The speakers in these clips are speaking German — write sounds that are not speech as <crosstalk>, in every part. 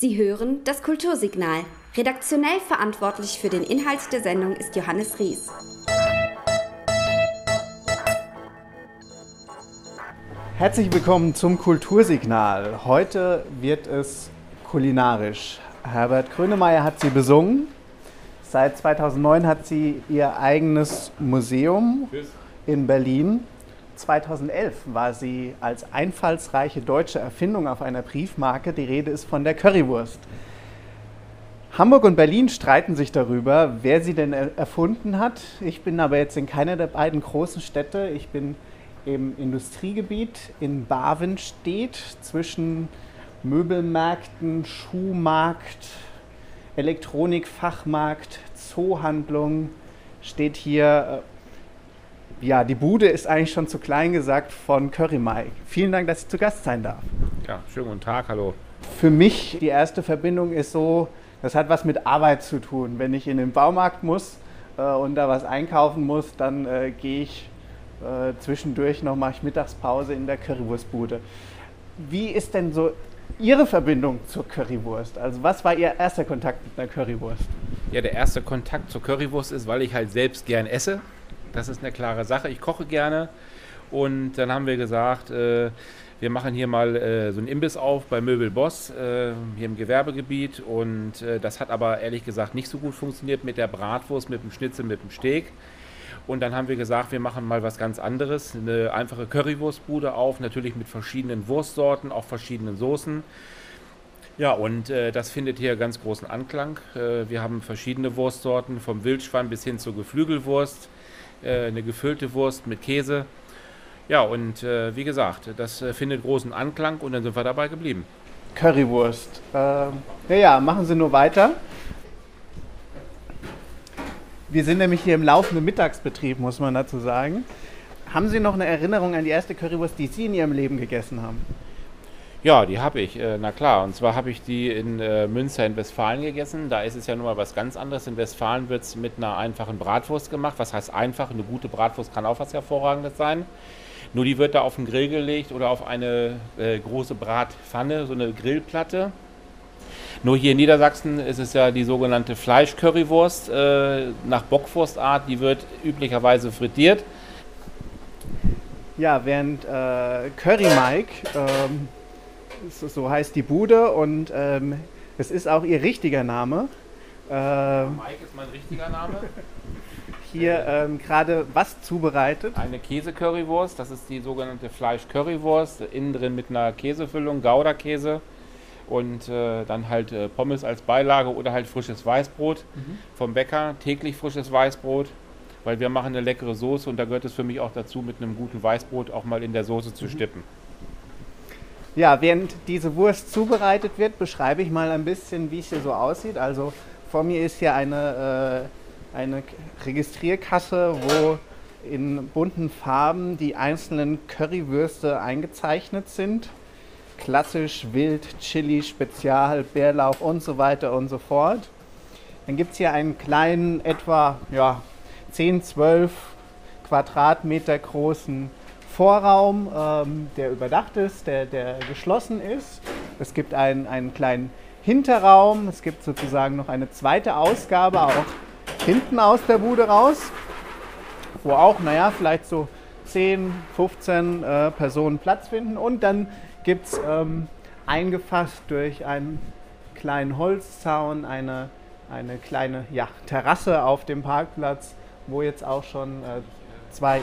Sie hören das Kultursignal. Redaktionell verantwortlich für den Inhalt der Sendung ist Johannes Ries. Herzlich willkommen zum Kultursignal. Heute wird es kulinarisch. Herbert Grönemeyer hat sie besungen. Seit 2009 hat sie ihr eigenes Museum in Berlin. 2011 war sie als einfallsreiche deutsche Erfindung auf einer Briefmarke. Die Rede ist von der Currywurst. Hamburg und Berlin streiten sich darüber, wer sie denn erfunden hat. Ich bin aber jetzt in keiner der beiden großen Städte. Ich bin im Industriegebiet in Bavenstedt zwischen Möbelmärkten, Schuhmarkt, Elektronikfachmarkt, Zoohandlung. Steht hier ja, die Bude ist eigentlich schon zu klein gesagt von Curry Mike. Vielen Dank, dass ich zu Gast sein darf. Ja, schönen guten Tag, hallo. Für mich die erste Verbindung ist so, das hat was mit Arbeit zu tun. Wenn ich in den Baumarkt muss äh, und da was einkaufen muss, dann äh, gehe ich äh, zwischendurch noch, mache ich Mittagspause in der Currywurstbude. Wie ist denn so Ihre Verbindung zur Currywurst? Also was war Ihr erster Kontakt mit einer Currywurst? Ja, der erste Kontakt zur Currywurst ist, weil ich halt selbst gern esse. Das ist eine klare Sache. Ich koche gerne und dann haben wir gesagt, äh, wir machen hier mal äh, so einen Imbiss auf bei Möbel Boss äh, hier im Gewerbegebiet und äh, das hat aber ehrlich gesagt nicht so gut funktioniert mit der Bratwurst, mit dem Schnitzel, mit dem Steak. Und dann haben wir gesagt, wir machen mal was ganz anderes, eine einfache Currywurstbude auf, natürlich mit verschiedenen Wurstsorten, auch verschiedenen Soßen. Ja, und äh, das findet hier ganz großen Anklang. Äh, wir haben verschiedene Wurstsorten, vom Wildschwein bis hin zur Geflügelwurst eine gefüllte Wurst mit Käse. Ja, und äh, wie gesagt, das äh, findet großen Anklang und dann sind wir dabei geblieben. Currywurst. Ähm, ja, ja, machen Sie nur weiter. Wir sind nämlich hier im laufenden Mittagsbetrieb, muss man dazu sagen. Haben Sie noch eine Erinnerung an die erste Currywurst, die Sie in Ihrem Leben gegessen haben? Ja, die habe ich, äh, na klar. Und zwar habe ich die in äh, Münster in Westfalen gegessen. Da ist es ja nun mal was ganz anderes. In Westfalen wird es mit einer einfachen Bratwurst gemacht. Was heißt einfach? Eine gute Bratwurst kann auch was Hervorragendes sein. Nur die wird da auf den Grill gelegt oder auf eine äh, große Bratpfanne, so eine Grillplatte. Nur hier in Niedersachsen ist es ja die sogenannte Fleischcurrywurst äh, nach Bockwurstart. Die wird üblicherweise frittiert. Ja, während äh, Curry Mike ähm so heißt die Bude und ähm, es ist auch ihr richtiger Name. Äh, Mike ist mein richtiger Name. <laughs> Hier ähm, gerade was zubereitet? Eine Käse-Currywurst, das ist die sogenannte Fleisch-Currywurst, innen drin mit einer Käsefüllung, Gouda-Käse und äh, dann halt äh, Pommes als Beilage oder halt frisches Weißbrot mhm. vom Bäcker, täglich frisches Weißbrot, weil wir machen eine leckere Soße und da gehört es für mich auch dazu, mit einem guten Weißbrot auch mal in der Soße zu mhm. stippen. Ja, während diese Wurst zubereitet wird, beschreibe ich mal ein bisschen, wie es hier so aussieht. Also vor mir ist hier eine, äh, eine Registrierkasse, wo in bunten Farben die einzelnen Currywürste eingezeichnet sind. Klassisch, Wild, Chili, Spezial, Bärlauch und so weiter und so fort. Dann gibt es hier einen kleinen, etwa ja, 10, 12 Quadratmeter großen Vorraum, ähm, der überdacht ist, der, der geschlossen ist. Es gibt einen, einen kleinen Hinterraum. Es gibt sozusagen noch eine zweite Ausgabe, auch hinten aus der Bude raus, wo auch, naja, vielleicht so 10, 15 äh, Personen Platz finden. Und dann gibt es ähm, eingefasst durch einen kleinen Holzzaun eine, eine kleine ja, Terrasse auf dem Parkplatz, wo jetzt auch schon äh, zwei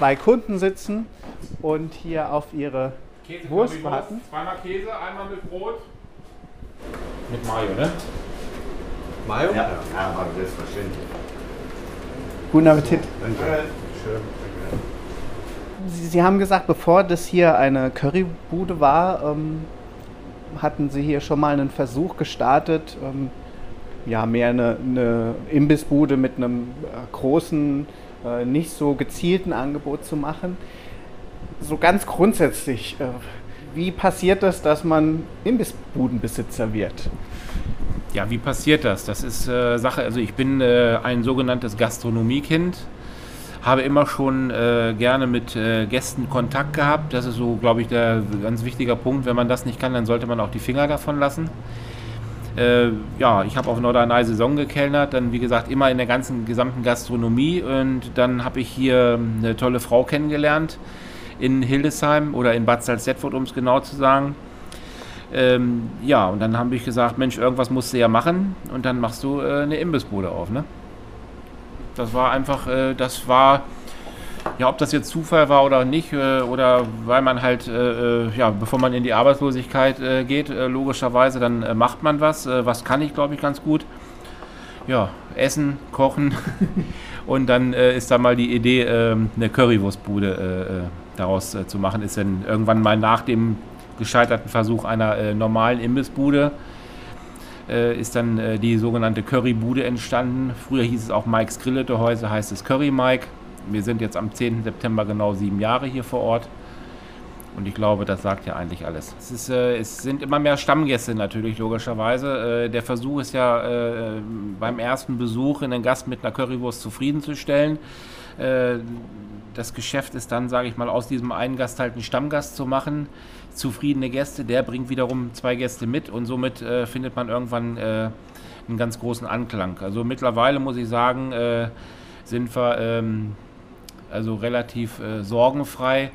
zwei Kunden sitzen und hier auf ihre Käse Wurst warten. Zweimal Käse, einmal mit Brot. Mit Mayo, ne? Mayo? Ja, ja aber selbstverständlich. Guten Appetit. Danke. Schön. Sie, Sie, haben gesagt, bevor das hier eine Currybude war, ähm, hatten Sie hier schon mal einen Versuch gestartet, ähm, ja, mehr eine, eine Imbissbude mit einem äh, großen äh, nicht so gezielten Angebot zu machen. So ganz grundsätzlich, äh, wie passiert das, dass man Imbissbudenbesitzer wird? Ja, wie passiert das? Das ist äh, Sache, also ich bin äh, ein sogenanntes Gastronomiekind, habe immer schon äh, gerne mit äh, Gästen Kontakt gehabt. Das ist so, glaube ich, der ganz wichtiger Punkt. Wenn man das nicht kann, dann sollte man auch die Finger davon lassen. Äh, ja, ich habe auf Norderney Saison gekellnert, dann wie gesagt immer in der ganzen gesamten Gastronomie und dann habe ich hier eine tolle Frau kennengelernt in Hildesheim oder in Bad Salzdetfurt, um es genau zu sagen. Ähm, ja, und dann habe ich gesagt, Mensch, irgendwas musst du ja machen und dann machst du äh, eine Imbissbude auf. Ne? Das war einfach, äh, das war, ja, ob das jetzt Zufall war oder nicht, äh, oder weil man halt, äh, äh, ja, bevor man in die Arbeitslosigkeit äh, geht, logischerweise, dann macht man was. was kann ich, glaube ich, ganz gut. Ja, essen, kochen <laughs> und dann ist da mal die Idee, ähm, eine Currywurstbude daraus zu machen. Ist dann irgendwann mal nach dem gescheiterten Versuch einer äh, normalen Imbissbude äh, ist dann äh, die sogenannte Currybude entstanden. Früher hieß es auch Mike's Grillete, heute heißt es Curry Mike. Wir sind jetzt am 10. September genau sieben Jahre hier vor Ort. Und ich glaube, das sagt ja eigentlich alles. Es, ist, äh, es sind immer mehr Stammgäste natürlich, logischerweise. Äh, der Versuch ist ja, äh, beim ersten Besuch in den Gast mit einer Currywurst zufriedenzustellen. Äh, das Geschäft ist dann, sage ich mal, aus diesem einen Gast halt einen Stammgast zu machen zufriedene Gäste, der bringt wiederum zwei Gäste mit und somit äh, findet man irgendwann äh, einen ganz großen Anklang. Also mittlerweile muss ich sagen, sind wir ähm, also relativ äh, sorgenfrei.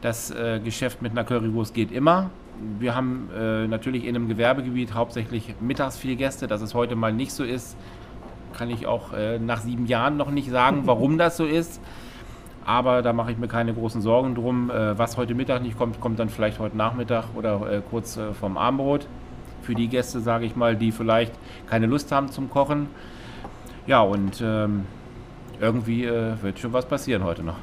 Das äh, Geschäft mit einer Currywurst geht immer. Wir haben äh, natürlich in einem Gewerbegebiet hauptsächlich mittags viele Gäste, dass es heute mal nicht so ist. Kann ich auch nach sieben Jahren noch nicht sagen, <laughs> warum das so ist. Aber da mache ich mir keine großen Sorgen drum. Äh, was heute Mittag nicht kommt, kommt dann vielleicht heute Nachmittag oder äh, kurz äh, vorm Abendbrot. Für die Gäste, sage ich mal, die vielleicht keine Lust haben zum Kochen. Ja, und ähm, irgendwie äh, wird schon was passieren heute noch.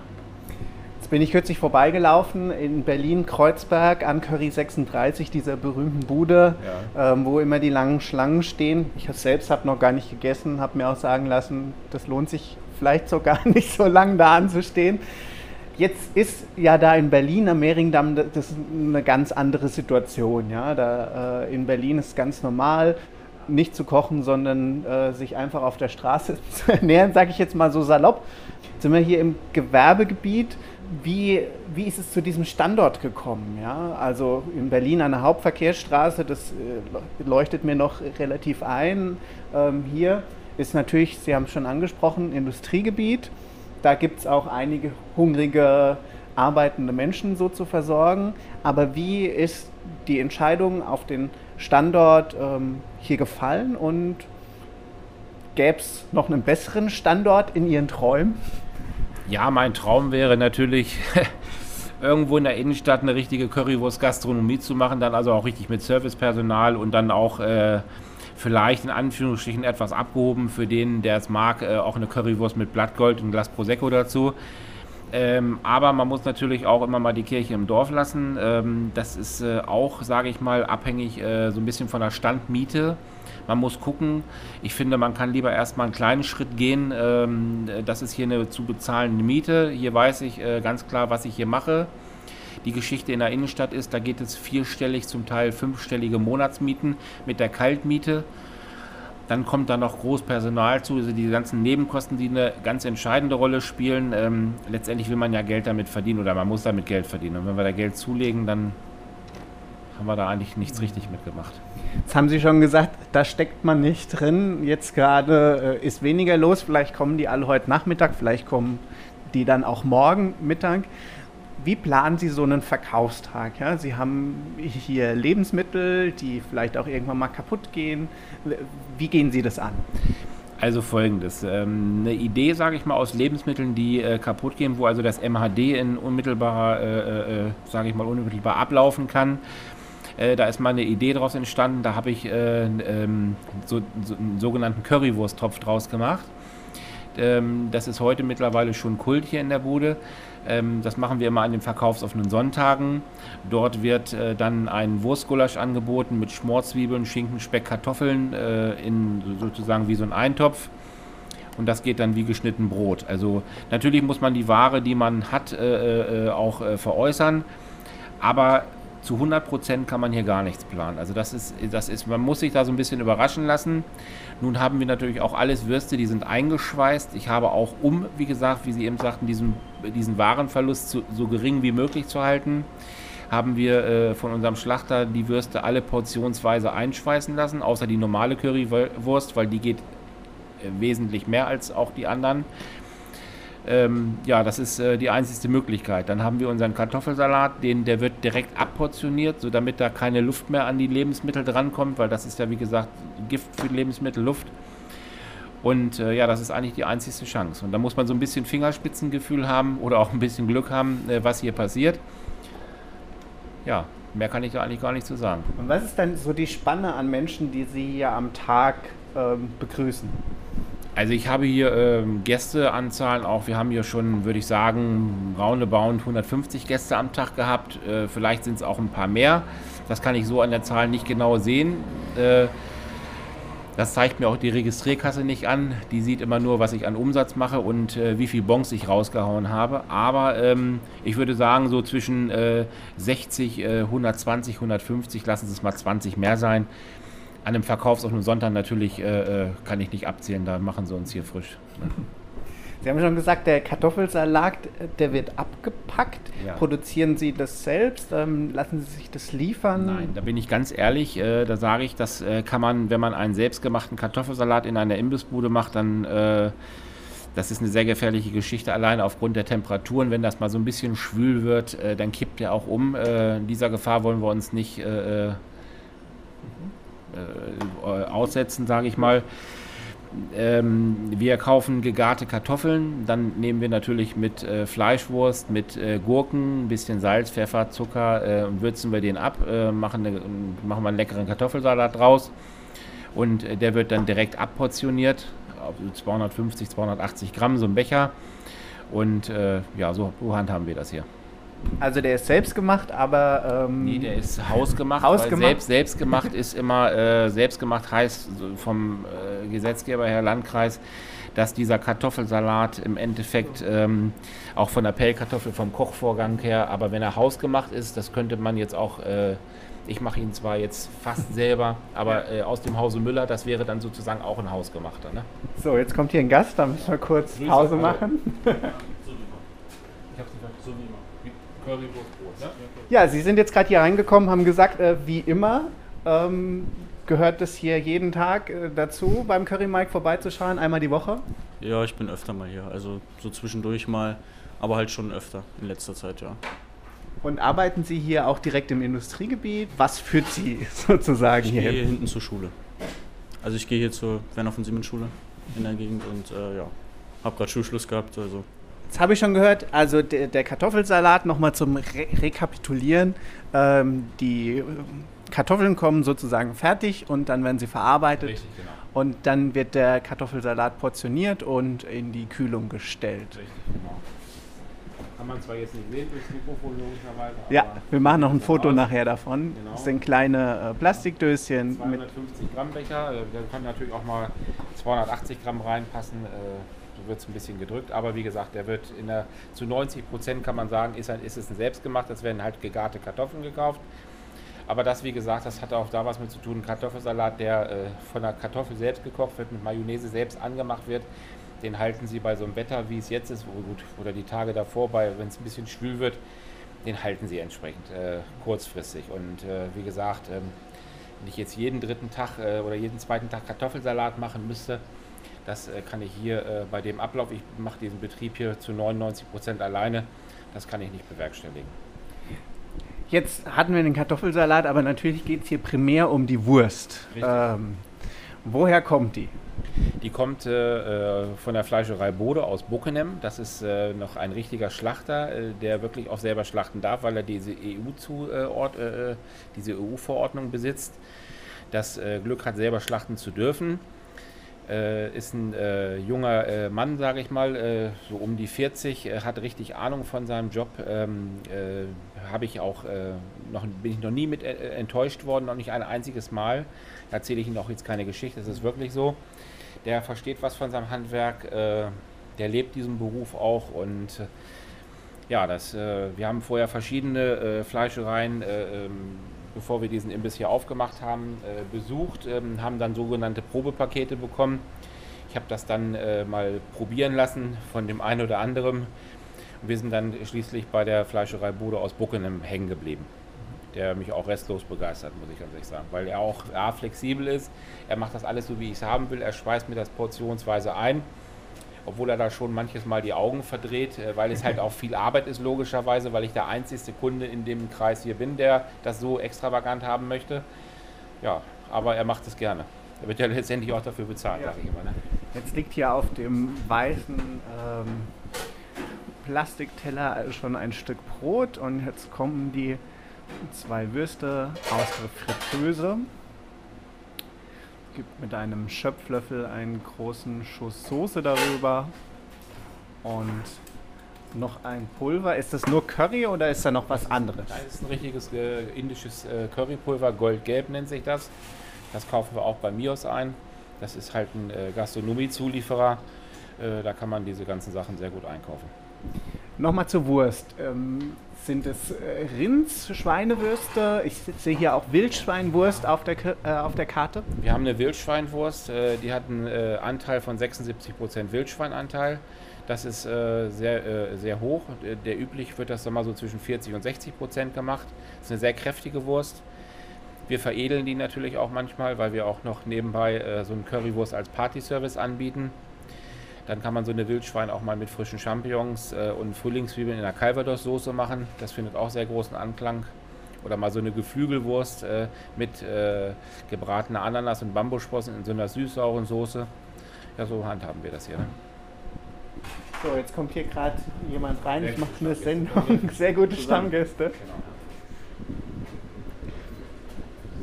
Jetzt bin ich kürzlich vorbeigelaufen in Berlin-Kreuzberg an Curry 36, dieser berühmten Bude, ja. ähm, wo immer die langen Schlangen stehen. Ich selbst habe noch gar nicht gegessen, habe mir auch sagen lassen, das lohnt sich vielleicht sogar <laughs> nicht so lange da anzustehen. Jetzt ist ja da in Berlin am Mehringdamm das eine ganz andere Situation. Ja? Da, äh, in Berlin ist ganz normal, nicht zu kochen, sondern äh, sich einfach auf der Straße <laughs> zu ernähren, sage ich jetzt mal so salopp. Jetzt sind wir hier im Gewerbegebiet. Wie, wie ist es zu diesem Standort gekommen? Ja? Also in Berlin eine Hauptverkehrsstraße, das äh, leuchtet mir noch relativ ein. Ähm, hier ist natürlich, Sie haben es schon angesprochen, Industriegebiet. Da gibt es auch einige hungrige, arbeitende Menschen so zu versorgen. Aber wie ist die Entscheidung auf den Standort ähm, hier gefallen und gäbe es noch einen besseren Standort in Ihren Träumen? Ja, mein Traum wäre natürlich, <laughs> irgendwo in der Innenstadt eine richtige Currywurst-Gastronomie zu machen, dann also auch richtig mit Servicepersonal und dann auch äh, vielleicht in Anführungsstrichen etwas abgehoben für den, der es mag, äh, auch eine Currywurst mit Blattgold und ein Glas Prosecco dazu. Ähm, aber man muss natürlich auch immer mal die Kirche im Dorf lassen. Ähm, das ist äh, auch, sage ich mal, abhängig äh, so ein bisschen von der Standmiete. Man muss gucken. Ich finde, man kann lieber erstmal einen kleinen Schritt gehen. Ähm, das ist hier eine zu bezahlende Miete. Hier weiß ich äh, ganz klar, was ich hier mache die Geschichte in der Innenstadt ist, da geht es vierstellig, zum Teil fünfstellige Monatsmieten mit der Kaltmiete. Dann kommt da noch Großpersonal zu, also die ganzen Nebenkosten, die eine ganz entscheidende Rolle spielen. Ähm, letztendlich will man ja Geld damit verdienen oder man muss damit Geld verdienen. Und wenn wir da Geld zulegen, dann haben wir da eigentlich nichts richtig mitgemacht. Jetzt haben Sie schon gesagt, da steckt man nicht drin. Jetzt gerade äh, ist weniger los. Vielleicht kommen die alle heute Nachmittag, vielleicht kommen die dann auch morgen Mittag wie planen Sie so einen Verkaufstag? Ja? Sie haben hier Lebensmittel, die vielleicht auch irgendwann mal kaputt gehen. Wie gehen Sie das an? Also folgendes, ähm, eine Idee, sage ich mal, aus Lebensmitteln, die äh, kaputt gehen, wo also das MHD in unmittelbarer, äh, äh, sage ich mal, unmittelbar ablaufen kann. Da ist mal eine Idee daraus entstanden, da habe ich äh, ähm, einen sogenannten Currywurst-Topf draus gemacht. Ähm, das ist heute mittlerweile schon Kult hier in der Bude. Ähm, das machen wir immer an den verkaufsoffenen Sonntagen. Dort wird äh, dann ein Wurstgulasch angeboten mit Schmorzwiebeln, Schinken, Speck, Kartoffeln äh, in sozusagen wie so ein Eintopf. Und das geht dann wie geschnitten Brot. Also natürlich muss man die Ware, die man hat, äh, äh auch äh, veräußern. Aber zu 100 Prozent kann man hier gar nichts planen. Also das ist, das ist, man muss sich da so ein bisschen überraschen lassen. Nun haben wir natürlich auch alles Würste, die sind eingeschweißt. Ich habe auch, um, wie gesagt, wie Sie eben sagten, diesen, diesen Warenverlust zu, so gering wie möglich zu halten, haben wir äh, von unserem Schlachter die Würste alle portionsweise einschweißen lassen, außer die normale Currywurst, weil die geht äh, wesentlich mehr als auch die anderen. Ähm, ja, das ist äh, die einzige Möglichkeit. Dann haben wir unseren Kartoffelsalat, den, der wird direkt abportioniert, so damit da keine Luft mehr an die Lebensmittel drankommt, weil das ist ja wie gesagt Gift für Lebensmittel, Luft. Und äh, ja, das ist eigentlich die einzigste Chance. Und da muss man so ein bisschen Fingerspitzengefühl haben oder auch ein bisschen Glück haben, äh, was hier passiert. Ja, mehr kann ich da eigentlich gar nicht zu sagen. Und was ist dann so die Spanne an Menschen, die Sie hier am Tag ähm, begrüßen? Also ich habe hier ähm, Gästeanzahlen auch, wir haben hier schon, würde ich sagen, roundabout 150 Gäste am Tag gehabt. Äh, vielleicht sind es auch ein paar mehr. Das kann ich so an der Zahl nicht genau sehen. Äh, das zeigt mir auch die Registrierkasse nicht an. Die sieht immer nur, was ich an Umsatz mache und äh, wie viel Bons ich rausgehauen habe. Aber ähm, ich würde sagen, so zwischen äh, 60, äh, 120, 150, lassen Sie es mal 20 mehr sein an einem Verkaufs- auf einem Sonntag natürlich äh, äh, kann ich nicht abzählen, da machen sie uns hier frisch. Ne? Sie haben schon gesagt, der Kartoffelsalat, der wird abgepackt. Ja. Produzieren Sie das selbst? Ähm, lassen Sie sich das liefern? Nein, da bin ich ganz ehrlich. Äh, da sage ich, das äh, kann man, wenn man einen selbstgemachten Kartoffelsalat in einer Imbissbude macht, dann äh, das ist eine sehr gefährliche Geschichte, allein aufgrund der Temperaturen. Wenn das mal so ein bisschen schwül wird, äh, dann kippt der auch um. Äh, dieser Gefahr wollen wir uns nicht äh, äh, aussetzen, sage ich mal. Ähm, wir kaufen gegarte Kartoffeln, dann nehmen wir natürlich mit äh, Fleischwurst, mit äh, Gurken, ein bisschen Salz, Pfeffer, Zucker äh, und würzen wir den ab, äh, machen, eine, machen wir einen leckeren Kartoffelsalat draus und äh, der wird dann direkt abportioniert, auf 250, 280 Gramm, so ein Becher und ja, so, so handhaben wir das hier. Also der ist selbst gemacht, aber. Ähm, nee, der ist hausgemacht. hausgemacht? Selbst, selbstgemacht ist immer, äh, selbstgemacht heißt vom äh, Gesetzgeber her Landkreis, dass dieser Kartoffelsalat im Endeffekt ähm, auch von der Pellkartoffel, vom Kochvorgang her, aber wenn er hausgemacht ist, das könnte man jetzt auch. Äh, ich mache ihn zwar jetzt fast selber, aber äh, aus dem Hause Müller, das wäre dann sozusagen auch ein hausgemachter. Ne? So, jetzt kommt hier ein Gast, da müssen wir kurz Pause machen. ich habe es so wie immer. Currywurstbrot, ne? Ja, Sie sind jetzt gerade hier reingekommen, haben gesagt, äh, wie immer ähm, gehört das hier jeden Tag äh, dazu, beim Curry Mike vorbeizuschauen, einmal die Woche? Ja, ich bin öfter mal hier, also so zwischendurch mal, aber halt schon öfter in letzter Zeit, ja. Und arbeiten Sie hier auch direkt im Industriegebiet? Was führt Sie <laughs> sozusagen ich hier? Ich gehe hinten zur Schule. Also ich gehe hier zur Werner von Siemens Schule in der Gegend und äh, ja, habe gerade Schulschluss gehabt, also Jetzt habe ich schon gehört, also der, der Kartoffelsalat, nochmal zum Re Rekapitulieren. Ähm, die Kartoffeln kommen sozusagen fertig und dann werden sie verarbeitet. Richtig, genau. Und dann wird der Kartoffelsalat portioniert und in die Kühlung gestellt. Richtig, genau. Kann man zwar jetzt nicht sehen durchs Mikrofon logischerweise. Ja, wir machen noch ein Foto aus. nachher davon. Genau. Das sind kleine äh, Plastikdöschen. 250 Gramm Becher, äh, da kann natürlich auch mal 280 Gramm reinpassen. Äh, wird es ein bisschen gedrückt, aber wie gesagt, der wird in der, zu 90 Prozent kann man sagen, ist, ein, ist es ein selbstgemacht, es werden halt gegarte Kartoffeln gekauft. Aber das, wie gesagt, das hat auch da was mit zu tun. Kartoffelsalat, der äh, von der Kartoffel selbst gekocht wird, mit Mayonnaise selbst angemacht wird, den halten Sie bei so einem Wetter, wie es jetzt ist, gut, oder die Tage davor, wenn es ein bisschen schwül wird, den halten Sie entsprechend äh, kurzfristig. Und äh, wie gesagt, ähm, wenn ich jetzt jeden dritten Tag äh, oder jeden zweiten Tag Kartoffelsalat machen müsste, das äh, kann ich hier äh, bei dem Ablauf, ich mache diesen Betrieb hier zu 99 Prozent alleine, das kann ich nicht bewerkstelligen. Jetzt hatten wir den Kartoffelsalat, aber natürlich geht es hier primär um die Wurst. Ähm, woher kommt die? Die kommt äh, von der Fleischerei Bode aus Buckenem. Das ist äh, noch ein richtiger Schlachter, äh, der wirklich auch selber schlachten darf, weil er diese EU-Verordnung diese EU besitzt. Das Glück hat, selber schlachten zu dürfen. Äh, ist ein äh, junger äh, Mann, sage ich mal, äh, so um die 40, äh, hat richtig Ahnung von seinem Job. Ähm, äh, Habe ich auch noch, bin ich noch nie mit enttäuscht worden, noch nicht ein einziges Mal. Da erzähle ich Ihnen auch jetzt keine Geschichte, das ist wirklich so. Der versteht was von seinem Handwerk, der lebt diesen Beruf auch und ja, das, wir haben vorher verschiedene Fleischereien. Ähm, bevor wir diesen Imbiss hier aufgemacht haben, äh, besucht, ähm, haben dann sogenannte Probepakete bekommen. Ich habe das dann äh, mal probieren lassen von dem einen oder anderen Und wir sind dann schließlich bei der Fleischerei Bude aus Buckenham hängen geblieben der mich auch restlos begeistert, muss ich ganz ehrlich sagen. Weil er auch ja, flexibel ist. Er macht das alles so, wie ich es haben will. Er schweißt mir das portionsweise ein. Obwohl er da schon manches Mal die Augen verdreht, äh, weil es halt auch viel Arbeit ist, logischerweise, weil ich der einzigste Kunde in dem Kreis hier bin, der das so extravagant haben möchte. Ja, aber er macht es gerne. Er wird ja letztendlich auch dafür bezahlt, ja. sage ich immer. Ne? Jetzt liegt hier auf dem weißen ähm, Plastikteller schon ein Stück Brot und jetzt kommen die zwei Würste aus der Fritteuse. Gibt mit einem Schöpflöffel einen großen Schuss Soße darüber und noch ein Pulver. Ist das nur Curry oder ist da noch was anderes? Das ist ein richtiges äh, indisches äh, Currypulver, goldgelb nennt sich das. Das kaufen wir auch bei Mios ein. Das ist halt ein äh, Gastronomie-Zulieferer. Äh, da kann man diese ganzen Sachen sehr gut einkaufen. Nochmal zur Wurst. Ähm, sind es äh, Rinds, Schweinewürste? Ich sehe hier auch Wildschweinwurst auf der, äh, auf der Karte. Wir haben eine Wildschweinwurst, äh, die hat einen äh, Anteil von 76% Wildschweinanteil. Das ist äh, sehr, äh, sehr hoch. Der üblich wird das dann so zwischen 40 und 60 Prozent gemacht. Das ist eine sehr kräftige Wurst. Wir veredeln die natürlich auch manchmal, weil wir auch noch nebenbei so einen Currywurst als Partyservice anbieten. Dann kann man so eine Wildschwein auch mal mit frischen Champignons äh, und Frühlingszwiebeln in der Calvados-Soße machen. Das findet auch sehr großen Anklang. Oder mal so eine Geflügelwurst äh, mit äh, gebratener Ananas und Bambussprossen in so einer süß-sauren Soße. Ja, so handhaben wir das hier. Ne? So, jetzt kommt hier gerade jemand rein. ich mache eine Sendung. Sehr gute Stammgäste. Genau.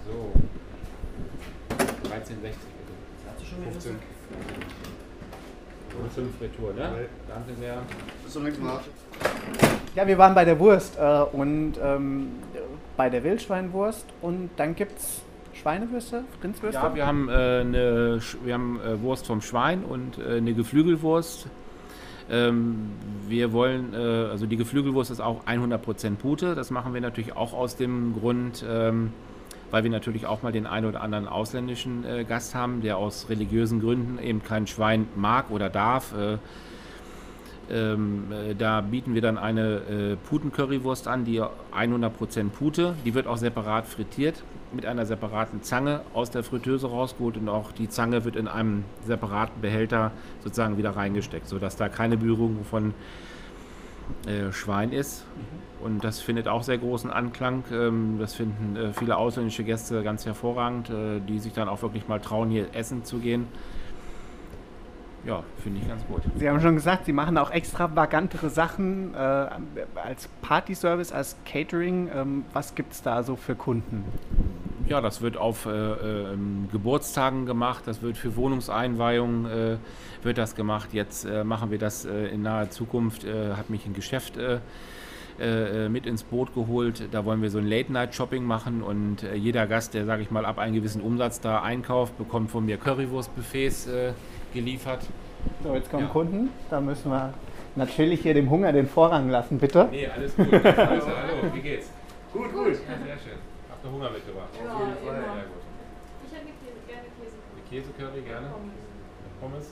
So. 13,60 Hast du schon 15. Fünf Retour, ne? Okay. Danke sehr. Bis zum nächsten Mal. Ja, wir waren bei der Wurst äh, und ähm, bei der Wildschweinwurst und dann gibt es Schweinewürste, Rindswürste? Ja, wir haben, äh, eine, wir haben äh, Wurst vom Schwein und äh, eine Geflügelwurst. Ähm, wir wollen, äh, also die Geflügelwurst ist auch 100% Pute. Das machen wir natürlich auch aus dem Grund, ähm, weil wir natürlich auch mal den einen oder anderen ausländischen äh, Gast haben, der aus religiösen Gründen eben kein Schwein mag oder darf. Äh, ähm, äh, da bieten wir dann eine äh, Puten-Currywurst an, die 100% Pute. Die wird auch separat frittiert mit einer separaten Zange aus der Fritteuse rausgeholt und auch die Zange wird in einem separaten Behälter sozusagen wieder reingesteckt, sodass da keine Berührung von äh, Schwein ist. Und das findet auch sehr großen Anklang. Ähm, das finden äh, viele ausländische Gäste ganz hervorragend, äh, die sich dann auch wirklich mal trauen, hier essen zu gehen. Ja, finde ich ganz gut. Sie haben schon gesagt, Sie machen auch extravagantere Sachen äh, als Party-Service, als Catering. Ähm, was gibt es da so für Kunden? Ja, das wird auf äh, äh, Geburtstagen gemacht, das wird für Wohnungseinweihungen äh, wird das gemacht. Jetzt äh, machen wir das äh, in naher Zukunft, hat mich ein Geschäft äh, äh, mit ins Boot geholt. Da wollen wir so ein Late-Night-Shopping machen und äh, jeder Gast, der, sage ich mal, ab einem gewissen Umsatz da einkauft, bekommt von mir Currywurst-Buffets äh, geliefert. So, jetzt kommen ja. Kunden. Da müssen wir natürlich hier dem Hunger den Vorrang lassen, bitte. Nee, alles gut. also, hallo, wie geht's? Gut, gut. Ja, sehr schön. Habt Hunger mitgebracht? Ja, Auf jeden Fall. Sehr gut. Ich hätte gerne Käse. Eine Käsecurry gerne? Mit Pommes?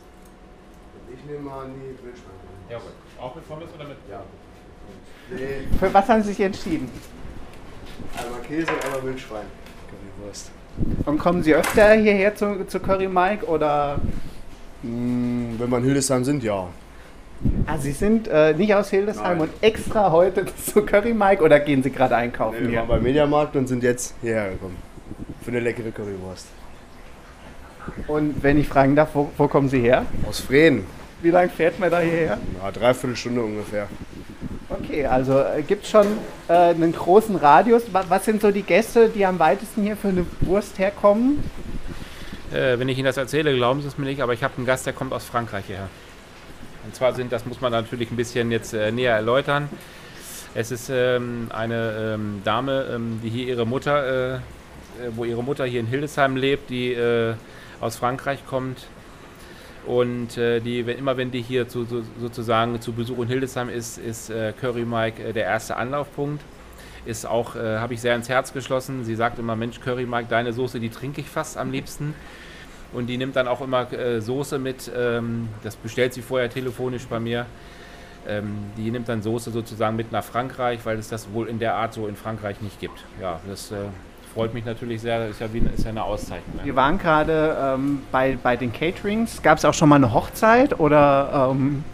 Ich nehme mal die Wildschwein. Ja, gut. Auch mit Pommes oder mit? Ja. Nee. Für was haben Sie sich entschieden? Einmal Käse und einmal Wildschwein. Currywurst. Und kommen Sie öfter hierher zu, zu Curry Mike oder? Hm, wenn wir in Hildesheim sind, ja. Ah, Sie sind äh, nicht aus Hildesheim Nein. und extra heute <laughs> zu Curry Mike oder gehen Sie gerade einkaufen? Nee, wir waren beim Mediamarkt und sind jetzt hierher gekommen. Für eine leckere Currywurst. Und wenn ich fragen darf, wo, wo kommen Sie her? Aus Freen. Wie lange fährt man da hierher? Na, dreiviertel Stunde ungefähr. Okay, also äh, gibt es schon äh, einen großen Radius. Was sind so die Gäste, die am weitesten hier für eine Wurst herkommen? Äh, wenn ich Ihnen das erzähle, glauben Sie es mir nicht, aber ich habe einen Gast, der kommt aus Frankreich hierher. Und zwar sind, das muss man natürlich ein bisschen jetzt äh, näher erläutern. Es ist ähm, eine ähm, Dame, ähm, die hier ihre Mutter, äh, äh, wo ihre Mutter hier in Hildesheim lebt, die aus Frankreich kommt und äh, die, wenn, immer wenn die hier zu, so, sozusagen zu Besuch in Hildesheim ist, ist äh, Curry Mike äh, der erste Anlaufpunkt. Ist auch, äh, habe ich sehr ins Herz geschlossen. Sie sagt immer, Mensch, Curry Mike, deine Soße, die trinke ich fast am liebsten. Und die nimmt dann auch immer äh, Soße mit, ähm, das bestellt sie vorher telefonisch bei mir. Ähm, die nimmt dann Soße sozusagen mit nach Frankreich, weil es das wohl in der Art so in Frankreich nicht gibt. Ja, das äh, freut mich natürlich sehr. Ist ja, wie, ist ja eine Auszeichnung. Wir waren gerade ähm, bei, bei den Caterings. Gab es auch schon mal eine Hochzeit oder? Ähm